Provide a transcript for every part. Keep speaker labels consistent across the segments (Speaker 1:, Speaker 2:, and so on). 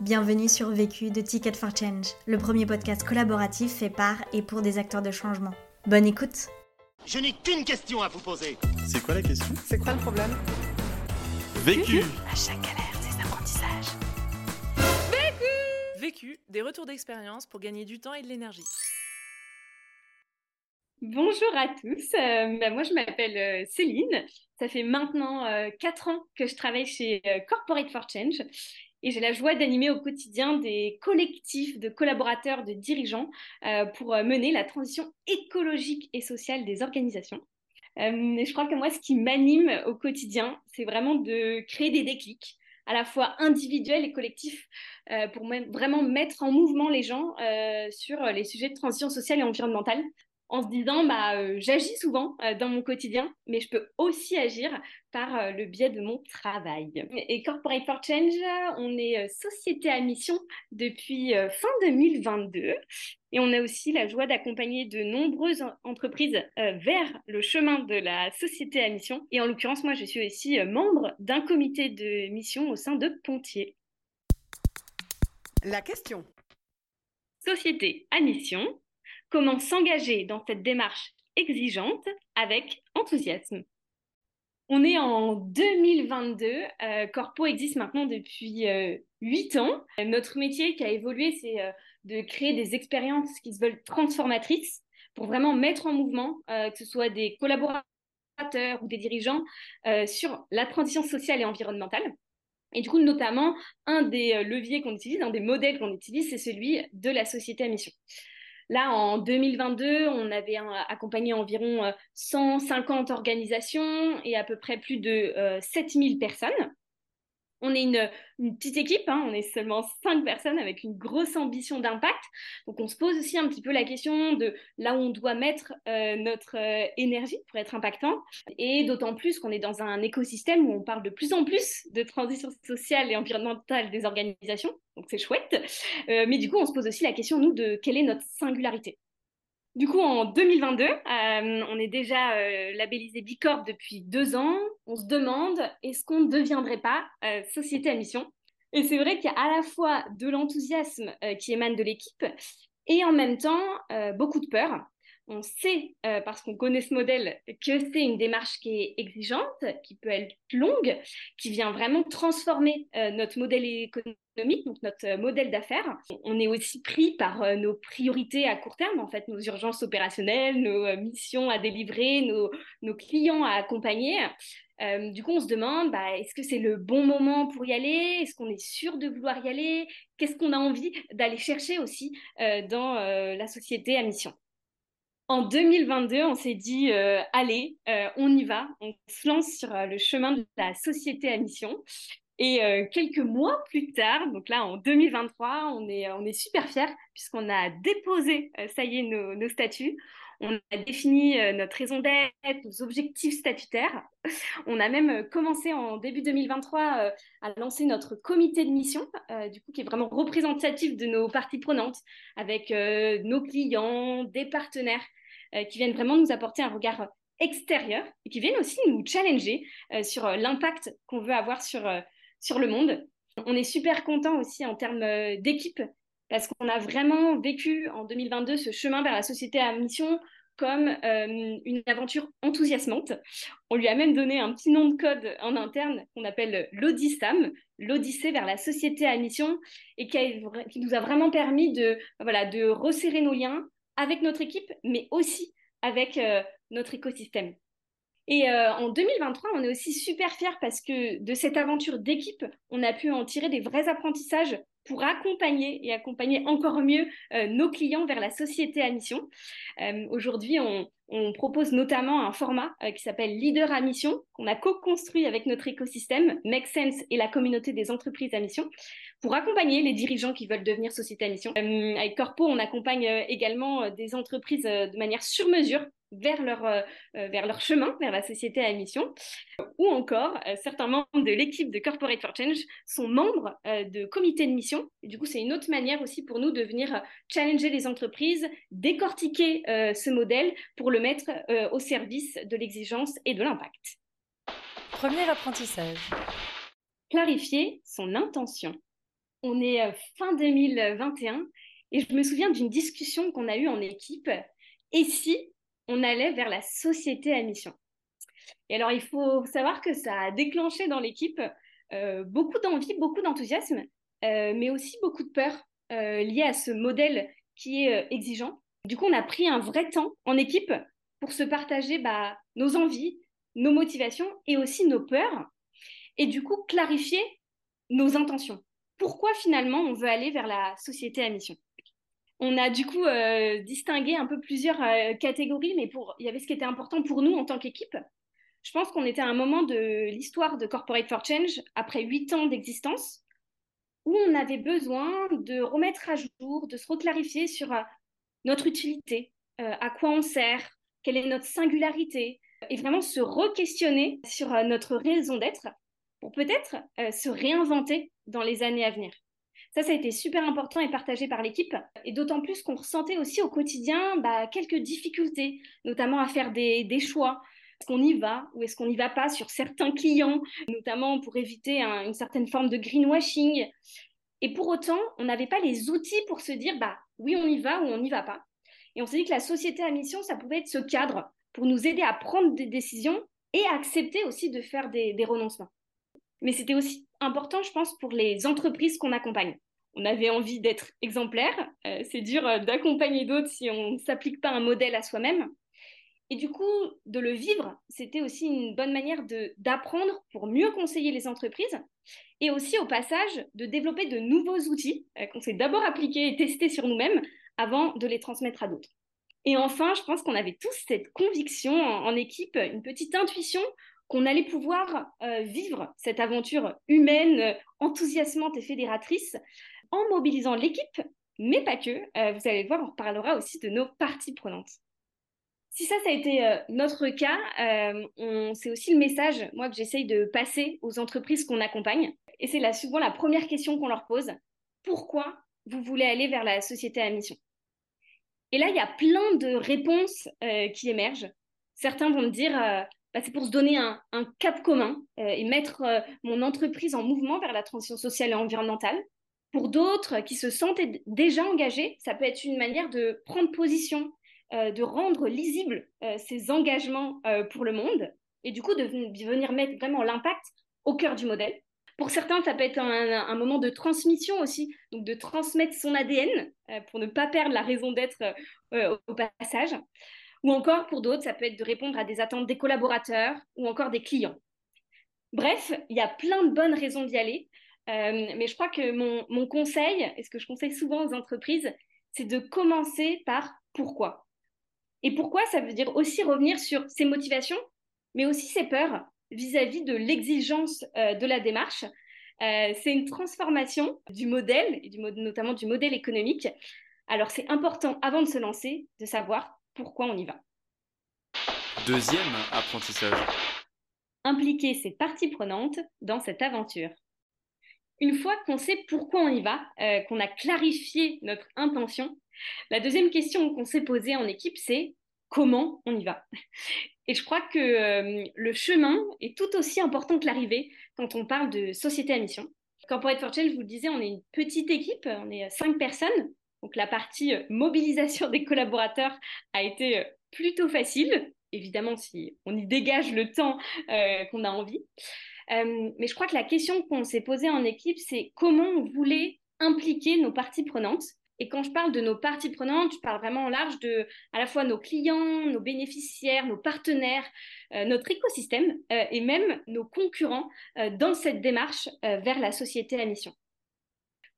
Speaker 1: Bienvenue sur Vécu de Ticket for Change, le premier podcast collaboratif fait par et pour des acteurs de changement. Bonne écoute.
Speaker 2: Je n'ai qu'une question à vous poser.
Speaker 3: C'est quoi la question?
Speaker 4: C'est quoi le problème?
Speaker 3: Vécu.
Speaker 5: À chaque galère, ses apprentissages.
Speaker 6: Vécu, des retours d'expérience pour gagner du temps et de l'énergie.
Speaker 7: Bonjour à tous, euh, bah, moi je m'appelle euh, Céline, ça fait maintenant euh, 4 ans que je travaille chez euh, Corporate for Change et j'ai la joie d'animer au quotidien des collectifs de collaborateurs, de dirigeants euh, pour euh, mener la transition écologique et sociale des organisations. Euh, je crois que moi ce qui m'anime au quotidien, c'est vraiment de créer des déclics à la fois individuels et collectifs euh, pour vraiment mettre en mouvement les gens sur les sujets de transition sociale et environnementale en se disant bah euh, j'agis souvent euh, dans mon quotidien, mais je peux aussi agir par euh, le biais de mon travail. Et Corporate for Change, on est société à mission depuis fin 2022 et on a aussi la joie d'accompagner de nombreuses en- entreprises vers le chemin de la société à mission. Et en l'occurrence, moi, je suis aussi membre d'un comité de mission au sein de Pontier.
Speaker 4: La question.
Speaker 7: Société à mission, comment s'engager dans cette démarche exigeante avec enthousiasme. On est en 2022, euh, Corpo existe maintenant depuis euh, 8 ans. Notre métier qui a évolué, c'est euh, de créer des expériences qui se veulent transformatrices pour vraiment mettre en mouvement, euh, que ce soit des collaborateurs ou des dirigeants, sur la transition sociale et environnementale. Et du coup, notamment, un des leviers qu'on utilise, un des modèles qu'on utilise, c'est celui de la société à mission. Là, en 2022, on avait un- accompagné environ euh, 150 organisations et à peu près plus de euh, 7000 personnes. On est une, petite équipe, hein, on est seulement 5 personnes avec une grosse ambition d'impact. Donc, on se pose aussi un petit peu la question de là où on doit mettre euh, notre euh, énergie pour être impactant. Et d'autant plus qu'on est dans un écosystème où on parle de plus en plus de transition sociale et environnementale des organisations. Donc, c'est chouette. Euh, mais du coup, on se pose aussi la question, nous, de quelle est notre singularité. Du coup, en 2022, euh, on est déjà labellisé Bicorp depuis deux ans. On se demande, est-ce qu'on ne deviendrait pas euh, société à mission? Et c'est vrai qu'il y a à la fois de l'enthousiasme euh, qui émane de l'équipe et en même temps euh, beaucoup de peur. On sait, parce qu'on connaît ce modèle, que c'est une démarche qui est exigeante, qui peut être longue, qui vient vraiment transformer notre modèle économique, donc notre modèle d'affaires. On est aussi pris par nos priorités à court terme, en fait, nos urgences opérationnelles, nos missions à délivrer, nos clients à accompagner. Euh, du coup, on se demande, bah, est-ce que c'est le bon moment pour y aller? Est-ce qu'on est sûr de vouloir y aller? Qu'est-ce qu'on a envie d'aller chercher aussi euh, dans euh, la société à mission? En 2022, on s'est dit, allez, on y va, on se lance sur le chemin de la société à mission. Et quelques mois plus tard, donc là en 2023, on est, on est super fiers puisqu'on a déposé, ça y est, nos statuts. On a défini euh, notre raison d'être, nos objectifs statutaires. On a même euh, commencé en début 2023 euh, à lancer notre comité de mission, du coup qui est vraiment représentatif de nos parties prenantes, avec nos clients, des partenaires qui viennent vraiment nous apporter un regard extérieur et qui viennent aussi nous challenger sur l'impact qu'on veut avoir sur, sur le monde. On est super content aussi en termes d'équipe parce qu'on a vraiment vécu en 2022 ce chemin vers la société à mission comme euh, une aventure enthousiasmante. On lui a même donné un petit nom de code en interne qu'on appelle l'Odyssam, l'Odyssée vers la société à mission, et qui, nous a vraiment permis de resserrer nos liens avec notre équipe, mais aussi avec euh, notre écosystème. Et euh, en 2023, on est aussi super fiers parce que de cette aventure d'équipe, on a pu en tirer des vrais apprentissages pour accompagner et accompagner encore mieux euh, nos clients vers la société à mission. Euh, Aujourd'hui, on, propose notamment un format qui s'appelle Leader à mission, qu'on a co-construit avec notre écosystème, Make Sense et la communauté des entreprises à mission, pour accompagner les dirigeants qui veulent devenir société à mission. Avec Corpo, on accompagne également des entreprises de manière sur mesure vers leur, euh, euh, vers leur chemin, vers la société à mission, ou encore euh, certains membres de l'équipe de Corporate for Change sont membres euh, de comités de mission. Et du coup, c'est une autre manière aussi pour nous de venir challenger les entreprises, décortiquer ce modèle pour le mettre au service de l'exigence et de l'impact.
Speaker 5: Premier apprentissage.
Speaker 7: Clarifier son intention. On est fin 2021 et je me souviens d'une discussion qu'on a eue en équipe. Et si on allait vers la société à mission Et alors, il faut savoir que ça a déclenché dans l'équipe euh, beaucoup d'envie, beaucoup d'enthousiasme, euh, mais aussi beaucoup de peur euh, liée à ce modèle qui est exigeant. Du coup, on a pris un vrai temps en équipe pour se partager bah, nos envies, nos motivations et aussi nos peurs, et du coup clarifier nos intentions. Pourquoi finalement on veut aller vers la société à mission? On a du coup distingué un peu plusieurs catégories, mais pour, il y avait ce qui était important pour nous en tant qu'équipe. Je pense qu'on était à un moment de l'histoire de Corporate for Change, après huit ans d'existence, où on avait besoin de remettre à jour, de se reclarifier sur notre utilité, à quoi on sert, quelle est notre singularité, et vraiment se re-questionner sur euh, notre raison d'être pour peut-être euh, se réinventer dans les années à venir. Ça, ça a été super important et partagé par l'équipe, et d'autant plus qu'on ressentait aussi au quotidien bah, quelques difficultés, notamment à faire des, choix. Est-ce qu'on y va ou est-ce qu'on n'y va pas sur certains clients, notamment pour éviter une certaine forme de greenwashing? Et pour autant, on n'avait pas les outils pour se dire, bah oui, on y va ou on n'y va pas. Et on s'est dit que la société à mission, ça pouvait être ce cadre pour nous aider à prendre des décisions et à accepter aussi de faire des, renoncements. Mais c'était aussi important, je pense, pour les entreprises qu'on accompagne. On avait envie d'être exemplaire. Euh, c'est dur euh, d'accompagner d'autres si on ne s'applique pas un modèle à soi-même. Et du coup, de le vivre, c'était aussi une bonne manière d'apprendre pour mieux conseiller les entreprises et aussi au passage de développer de nouveaux outils euh, qu'on s'est d'abord appliqués et testés sur nous-mêmes avant de les transmettre à d'autres. Et enfin, je pense qu'on avait tous cette conviction en, équipe, une petite intuition qu'on allait pouvoir euh, vivre cette aventure humaine, enthousiasmante et fédératrice en mobilisant l'équipe, mais pas que. Euh, vous allez voir, on reparlera aussi de nos parties prenantes. Si ça, ça a été euh, notre cas, c'est aussi le message, que j'essaye de passer aux entreprises qu'on accompagne. Et c'est là souvent la première question qu'on leur pose. Pourquoi vous voulez aller vers la société à mission? Et là, il y a plein de réponses euh, qui émergent. Certains vont me dire, euh, bah, c'est pour se donner un, cap commun euh, et mettre mon entreprise en mouvement vers la transition sociale et environnementale. Pour d'autres qui se sentent déjà engagés, ça peut être une manière de prendre position, de rendre lisibles ces engagements pour le monde et du coup de venir mettre vraiment l'impact au cœur du modèle. Pour certains, ça peut être un, moment de transmission aussi, donc de transmettre son ADN euh, pour ne pas perdre la raison d'être euh, au passage. Ou encore, pour d'autres, ça peut être de répondre à des attentes des collaborateurs ou encore des clients. Bref, il y a plein de bonnes raisons d'y aller. Euh, mais je crois que mon, mon, conseil, et ce que je conseille souvent aux entreprises, c'est de commencer par pourquoi. Et pourquoi, ça veut dire aussi revenir sur ses motivations, mais aussi ses peurs, vis-à-vis de l'exigence euh, de la démarche. Euh, c'est une transformation du modèle, et notamment du modèle économique. Alors c'est important, avant de se lancer, de savoir pourquoi on y va.
Speaker 3: Deuxième apprentissage.
Speaker 7: Impliquer ses parties prenantes dans cette aventure. Une fois qu'on sait pourquoi on y va, euh, qu'on a clarifié notre intention, la deuxième question qu'on s'est posée en équipe, c'est comment on y va. Et je crois que euh, le chemin est tout aussi important que l'arrivée quand on parle de société à mission. Corporate for Change, je vous le disais, on est une petite équipe, on est cinq personnes. Donc la partie euh, mobilisation des collaborateurs a été euh, plutôt facile, évidemment si on y dégage le temps qu'on a envie. mais je crois que la question qu'on s'est posée en équipe, c'est comment on voulait impliquer nos parties prenantes et quand je parle de nos parties prenantes, je parle vraiment en large de à la fois nos clients, nos bénéficiaires, nos partenaires, euh, notre écosystème euh, et même nos concurrents euh, dans cette démarche vers la société à mission.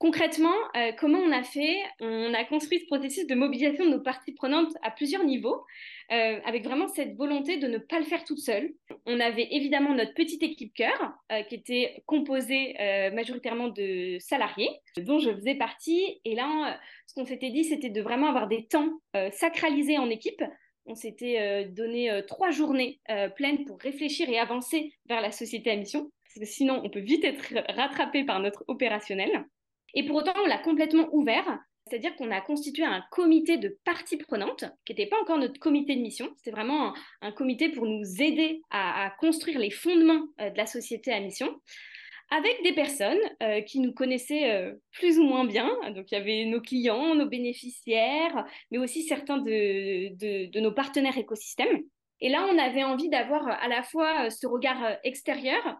Speaker 7: Concrètement, comment on a fait? On a construit ce processus de mobilisation de nos parties prenantes à plusieurs niveaux. Euh, avec vraiment cette volonté de ne pas le faire toute seule. On avait évidemment notre petite équipe cœur, euh, qui était composée euh, majoritairement de salariés, dont je faisais partie. Et là, ce qu'on s'était dit, c'était de vraiment avoir des temps sacralisés en équipe. On s'était donné trois journées pleines pour réfléchir et avancer vers la société à mission, parce que sinon, on peut vite être rattrapé par notre opérationnel. Et pour autant, on l'a complètement ouvert c'est-à-dire qu'on a constitué un comité de parties prenantes, qui n'était pas encore notre comité de mission, c'était vraiment un, comité pour nous aider à, construire les fondements euh, de la société à mission, avec des personnes euh, qui nous connaissaient euh, plus ou moins bien. Donc, il y avait nos clients, nos bénéficiaires, mais aussi certains de, nos partenaires écosystèmes. Et là, on avait envie d'avoir à la fois ce regard extérieur,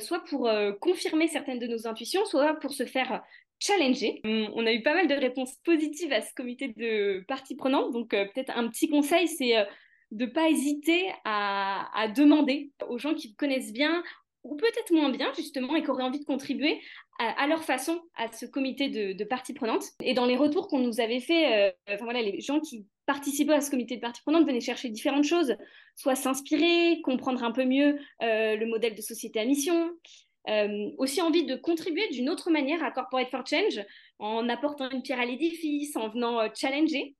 Speaker 7: soit pour confirmer certaines de nos intuitions, soit pour se faire challenger. On a eu pas mal de réponses positives à ce comité de parties prenantes. Donc, peut-être un petit conseil, c'est de ne pas hésiter à, demander aux gens qui connaissent bien ou peut-être moins bien justement et qui auraient envie de contribuer à, leur façon à ce comité de, de parties prenantes. Et dans les retours qu'on nous avait fait, euh, enfin voilà, les gens qui participaient à ce comité de parties prenantes venaient chercher différentes choses, soit s'inspirer, comprendre un peu mieux euh, le modèle de société à mission, euh, aussi envie de contribuer d'une autre manière à Corporate for Change en apportant une pierre à l'édifice, en venant challenger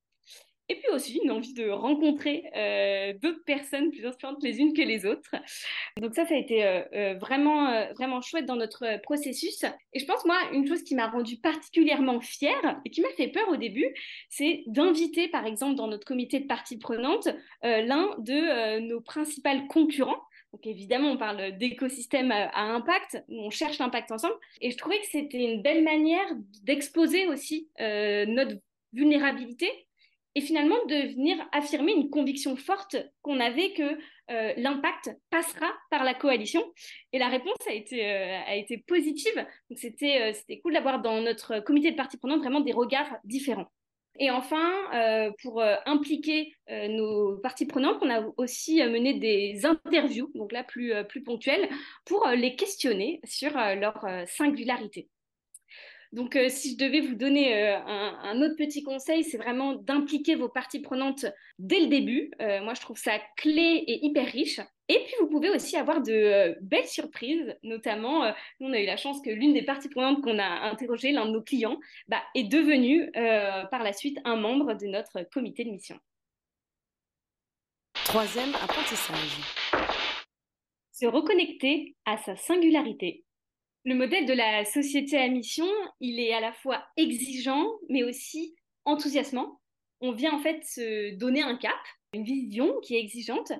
Speaker 7: et puis aussi une envie de rencontrer euh, d'autres personnes plus inspirantes les unes que les autres. Donc ça, ça a été euh, euh, vraiment, vraiment chouette dans notre processus. Et je pense, moi, une chose qui m'a rendue particulièrement fière et qui m'a fait peur au début, c'est d'inviter, par exemple, dans notre comité de parties prenantes, l'un de nos principaux concurrents. Donc évidemment, on parle d'écosystème à impact, on cherche l'impact ensemble. Et je trouvais que c'était une belle manière d'exposer aussi notre vulnérabilité et finalement de venir affirmer une conviction forte qu'on avait que euh, l'impact passera par la coalition. Et la réponse a été, euh, a été positive. Donc euh, c'était cool d'avoir dans notre comité de parties prenantes vraiment des regards différents. Et enfin, pour impliquer nos parties prenantes, on a aussi mené des interviews, donc là plus, ponctuelles, pour les questionner sur leur singularité. Donc, euh, si je devais vous donner euh, un, autre petit conseil, c'est vraiment d'impliquer vos parties prenantes dès le début. Euh, moi, je trouve ça clé et hyper riche. Et puis, vous pouvez aussi avoir de belles surprises, notamment, nous, on a eu la chance que l'une des parties prenantes qu'on a interrogées, l'un de nos clients, bah, est devenu par la suite un membre de notre comité de mission.
Speaker 5: Troisième apprentissage.
Speaker 7: Se reconnecter à sa singularité le modèle de la société à mission, il est à la fois exigeant, mais aussi enthousiasmant. On vient en fait se donner un cap, une vision qui est exigeante.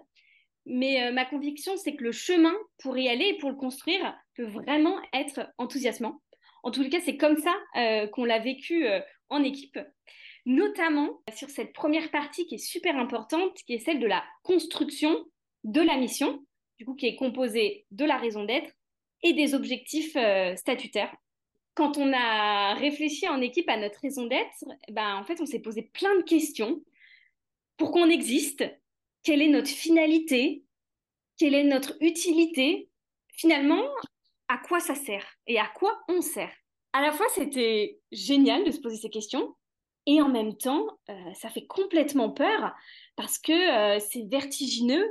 Speaker 7: Mais euh, ma conviction, c'est que le chemin pour y aller et pour le construire peut vraiment être enthousiasmant. En tout cas, c'est comme ça euh, qu'on l'a vécu euh, en équipe, notamment sur cette première partie qui est super importante, qui est celle de la construction de la mission, du coup qui est composée de la raison d'être, et des objectifs statutaires. Quand on a réfléchi en équipe à notre raison d'être, ben, en fait, on s'est posé plein de questions. Pourquoi on existe Quelle est notre finalité Quelle est notre utilité Finalement, à quoi ça sert et à quoi on sert À la fois, c'était génial de se poser ces questions, et en même temps, euh, ça fait complètement peur parce que euh, c'est vertigineux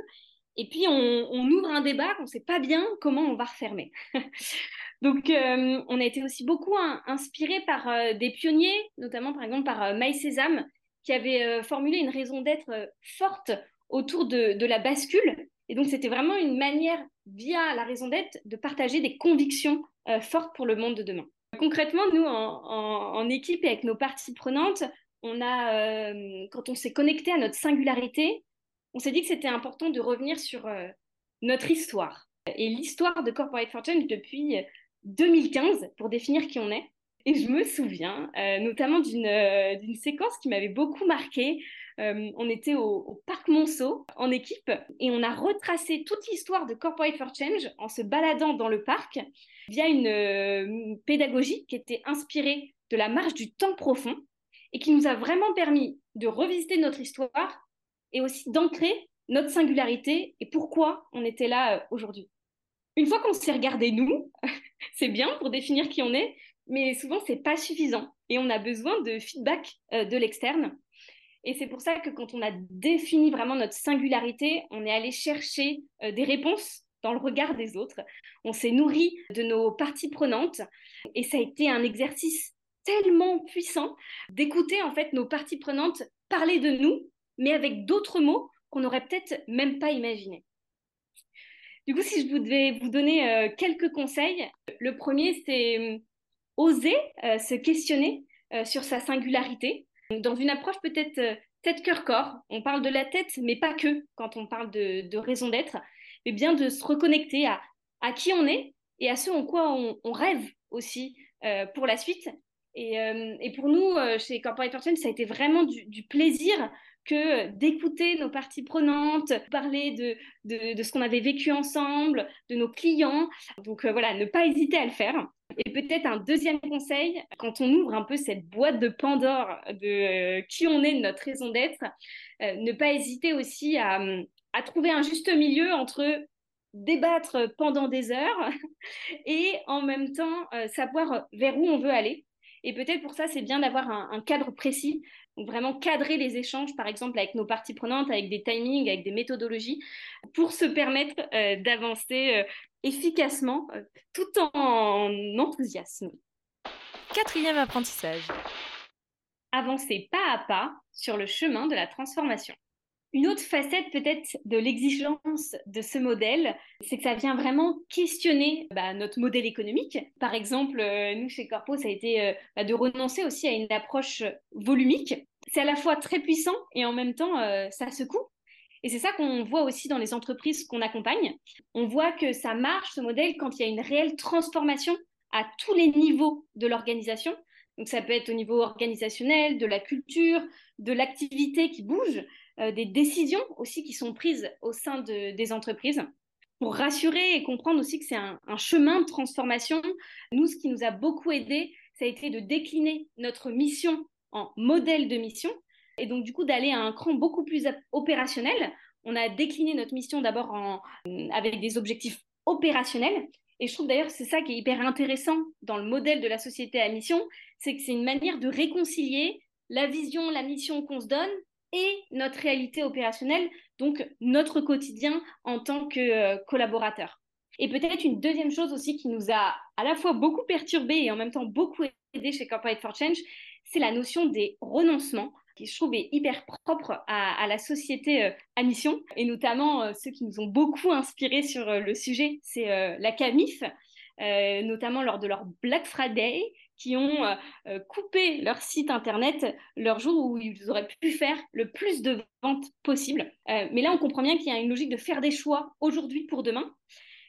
Speaker 7: et puis, on, ouvre un débat qu'on ne sait pas bien comment on va refermer. Donc, euh, on a été aussi beaucoup inspiré par des pionniers, notamment par exemple par Maï Sésame, qui avait formulé une raison d'être forte autour de, la bascule. Et donc, c'était vraiment une manière, via la raison d'être, de partager des convictions fortes pour le monde de demain. Concrètement, nous, en, équipe et avec nos parties prenantes, on a, quand on s'est connecté à notre singularité, on s'est dit que c'était important de revenir sur euh, notre histoire et l'histoire de Corporate Fortune depuis 2015 euh, pour définir qui on est. Et je me souviens euh, notamment d'une séquence qui m'avait beaucoup marquée. On était au, Parc Monceau en équipe et on a retracé toute l'histoire de Corporate for Change en se baladant dans le parc via une pédagogie qui était inspirée de la marche du temps profond et qui nous a vraiment permis de revisiter notre histoire et aussi d'ancrer notre singularité et pourquoi on était là euh, aujourd'hui. Une fois qu'on s'est regardé nous, c'est bien pour définir qui on est, mais souvent c'est pas suffisant et on a besoin de feedback euh, de l'externe. Et c'est pour ça que quand on a défini vraiment notre singularité, on est allé chercher euh, des réponses dans le regard des autres. On s'est nourri de nos parties prenantes et ça a été un exercice tellement puissant d'écouter en fait nos parties prenantes parler de nous mais avec d'autres mots qu'on n'aurait peut-être même pas imaginé. Du coup, si je devais vous donner euh, quelques conseils, le premier, c'est euh, oser se questionner sur sa singularité. Dans une approche peut-être tête-cœur-corps, on parle de la tête, mais pas que quand on parle de, raison d'être, mais bien de se reconnecter à, qui on est et à ce en quoi on, rêve aussi pour la suite. Et, et pour nous, chez Corporate Fortune, ça a été vraiment du plaisir que d'écouter nos parties prenantes, parler de, ce qu'on avait vécu ensemble, de nos clients. Donc voilà, ne pas hésiter à le faire. Et peut-être un deuxième conseil, quand on ouvre un peu cette boîte de Pandore de qui on est, de notre raison d'être, ne pas hésiter aussi à trouver un juste milieu entre débattre pendant des heures et en même temps savoir vers où on veut aller. Et peut-être pour ça, c'est bien d'avoir un, cadre précis, donc vraiment cadrer les échanges, par exemple avec nos parties prenantes, avec des timings, avec des méthodologies, pour se permettre euh, d'avancer euh, efficacement euh, tout en enthousiasme.
Speaker 6: Quatrième apprentissage.
Speaker 7: Avancer pas à pas sur le chemin de la transformation. Une autre facette peut-être de l'exigence de ce modèle, c'est que ça vient vraiment questionner bah, notre modèle économique. Par exemple, euh, nous chez Corpo, ça a été euh, bah, de renoncer aussi à une approche volumique. C'est à la fois très puissant et en même temps, euh, ça secoue. Et c'est ça qu'on voit aussi dans les entreprises qu'on accompagne. On voit que ça marche, ce modèle, quand il y a une réelle transformation à tous les niveaux de l'organisation. Donc ça peut être au niveau organisationnel, de la culture, de l'activité qui bouge, des décisions aussi qui sont prises au sein des entreprises pour rassurer et comprendre aussi que c'est un, chemin de transformation. Nous, ce qui nous a beaucoup aidé, ça a été de décliner notre mission en modèle de mission et donc du coup d'aller à un cran beaucoup plus opérationnel. On a décliné notre mission d'abord avec des objectifs opérationnels et je trouve d'ailleurs c'est ça qui est hyper intéressant dans le modèle de la société à mission, c'est que c'est une manière de réconcilier la vision, la mission qu'on se donne et notre réalité opérationnelle, donc notre quotidien en tant que euh, collaborateur. Et peut-être une deuxième chose aussi qui nous a à la fois beaucoup perturbé et en même temps beaucoup aidé chez Corporate for Change, c'est la notion des renoncements qui je trouve est hyper propre à, la société euh, à mission, et notamment euh, ceux qui nous ont beaucoup inspirés sur le sujet, c'est la CAMIF, notamment lors de leur Black Friday, qui ont euh, euh, coupé leur site internet leur jour où ils auraient pu faire le plus de ventes possible. Euh, mais là, on comprend bien qu'il y a une logique de faire des choix aujourd'hui pour demain.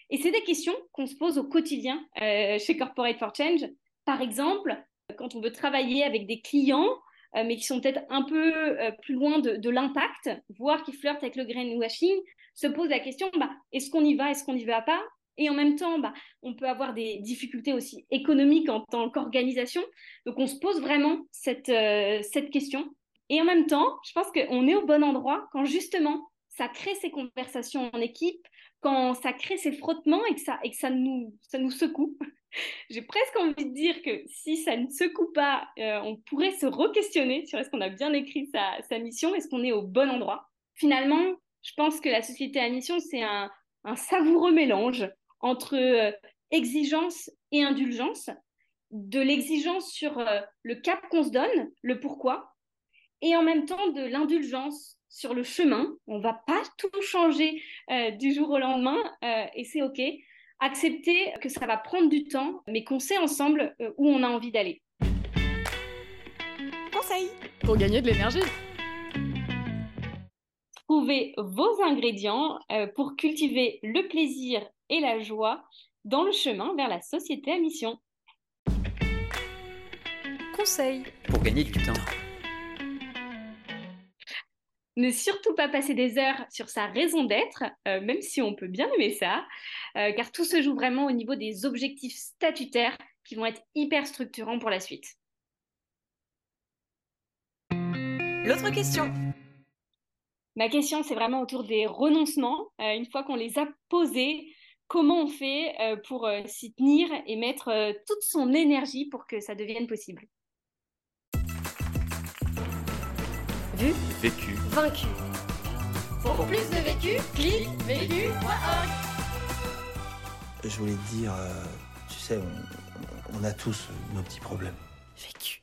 Speaker 7: Et c'est des questions qu'on se pose au quotidien chez Corporate for Change. Par exemple, quand on veut travailler avec des clients, mais qui sont peut-être un peu plus loin de, l'impact, voire qui flirtent avec le greenwashing, se pose la question, bah, est-ce qu'on y va, est-ce qu'on n'y va pas? Et en même temps, bah, on peut avoir des difficultés aussi économiques en tant qu'organisation. Donc, on se pose vraiment cette, euh, cette question. Et en même temps, je pense qu'on est au bon endroit quand justement, ça crée ces conversations en équipe, quand ça crée ces frottements et que ça, et que ça, nous, ça nous secoue. J'ai presque envie de dire que si ça ne secoue pas, euh, on pourrait se re-questionner sur est-ce qu'on a bien écrit sa, sa mission, est-ce qu'on est au bon endroit. Finalement, je pense que la société à mission, c'est un savoureux mélange entre euh, exigence et indulgence, de l'exigence sur euh, le cap qu'on se donne, le pourquoi, et en même temps de l'indulgence sur le chemin. On va pas tout changer euh, du jour au lendemain et c'est OK. Accepter que ça va prendre du temps, mais qu'on sait ensemble où on a envie d'aller.
Speaker 6: Conseil pour gagner de l'énergie.
Speaker 7: Trouvez vos ingrédients pour cultiver le plaisir et la joie dans le chemin vers la société à mission.
Speaker 6: Conseil
Speaker 3: pour gagner du temps.
Speaker 7: Ne surtout pas passer des heures sur sa raison d'être, euh, même si on peut bien aimer ça, euh, car tout se joue vraiment au niveau des objectifs statutaires qui vont être hyper structurants pour la suite.
Speaker 6: L'autre question.
Speaker 7: Ma question, c'est vraiment autour des renoncements. Euh, une fois qu'on les a posés, comment on fait euh, pour euh, s'y tenir et mettre euh, toute son énergie pour que ça devienne possible.
Speaker 1: Vu
Speaker 3: Vécu.
Speaker 1: Vaincu. Pour plus de vécu, clique vécu.org.
Speaker 4: Je voulais te dire, tu sais, on, on a tous nos petits problèmes.
Speaker 1: Vécu.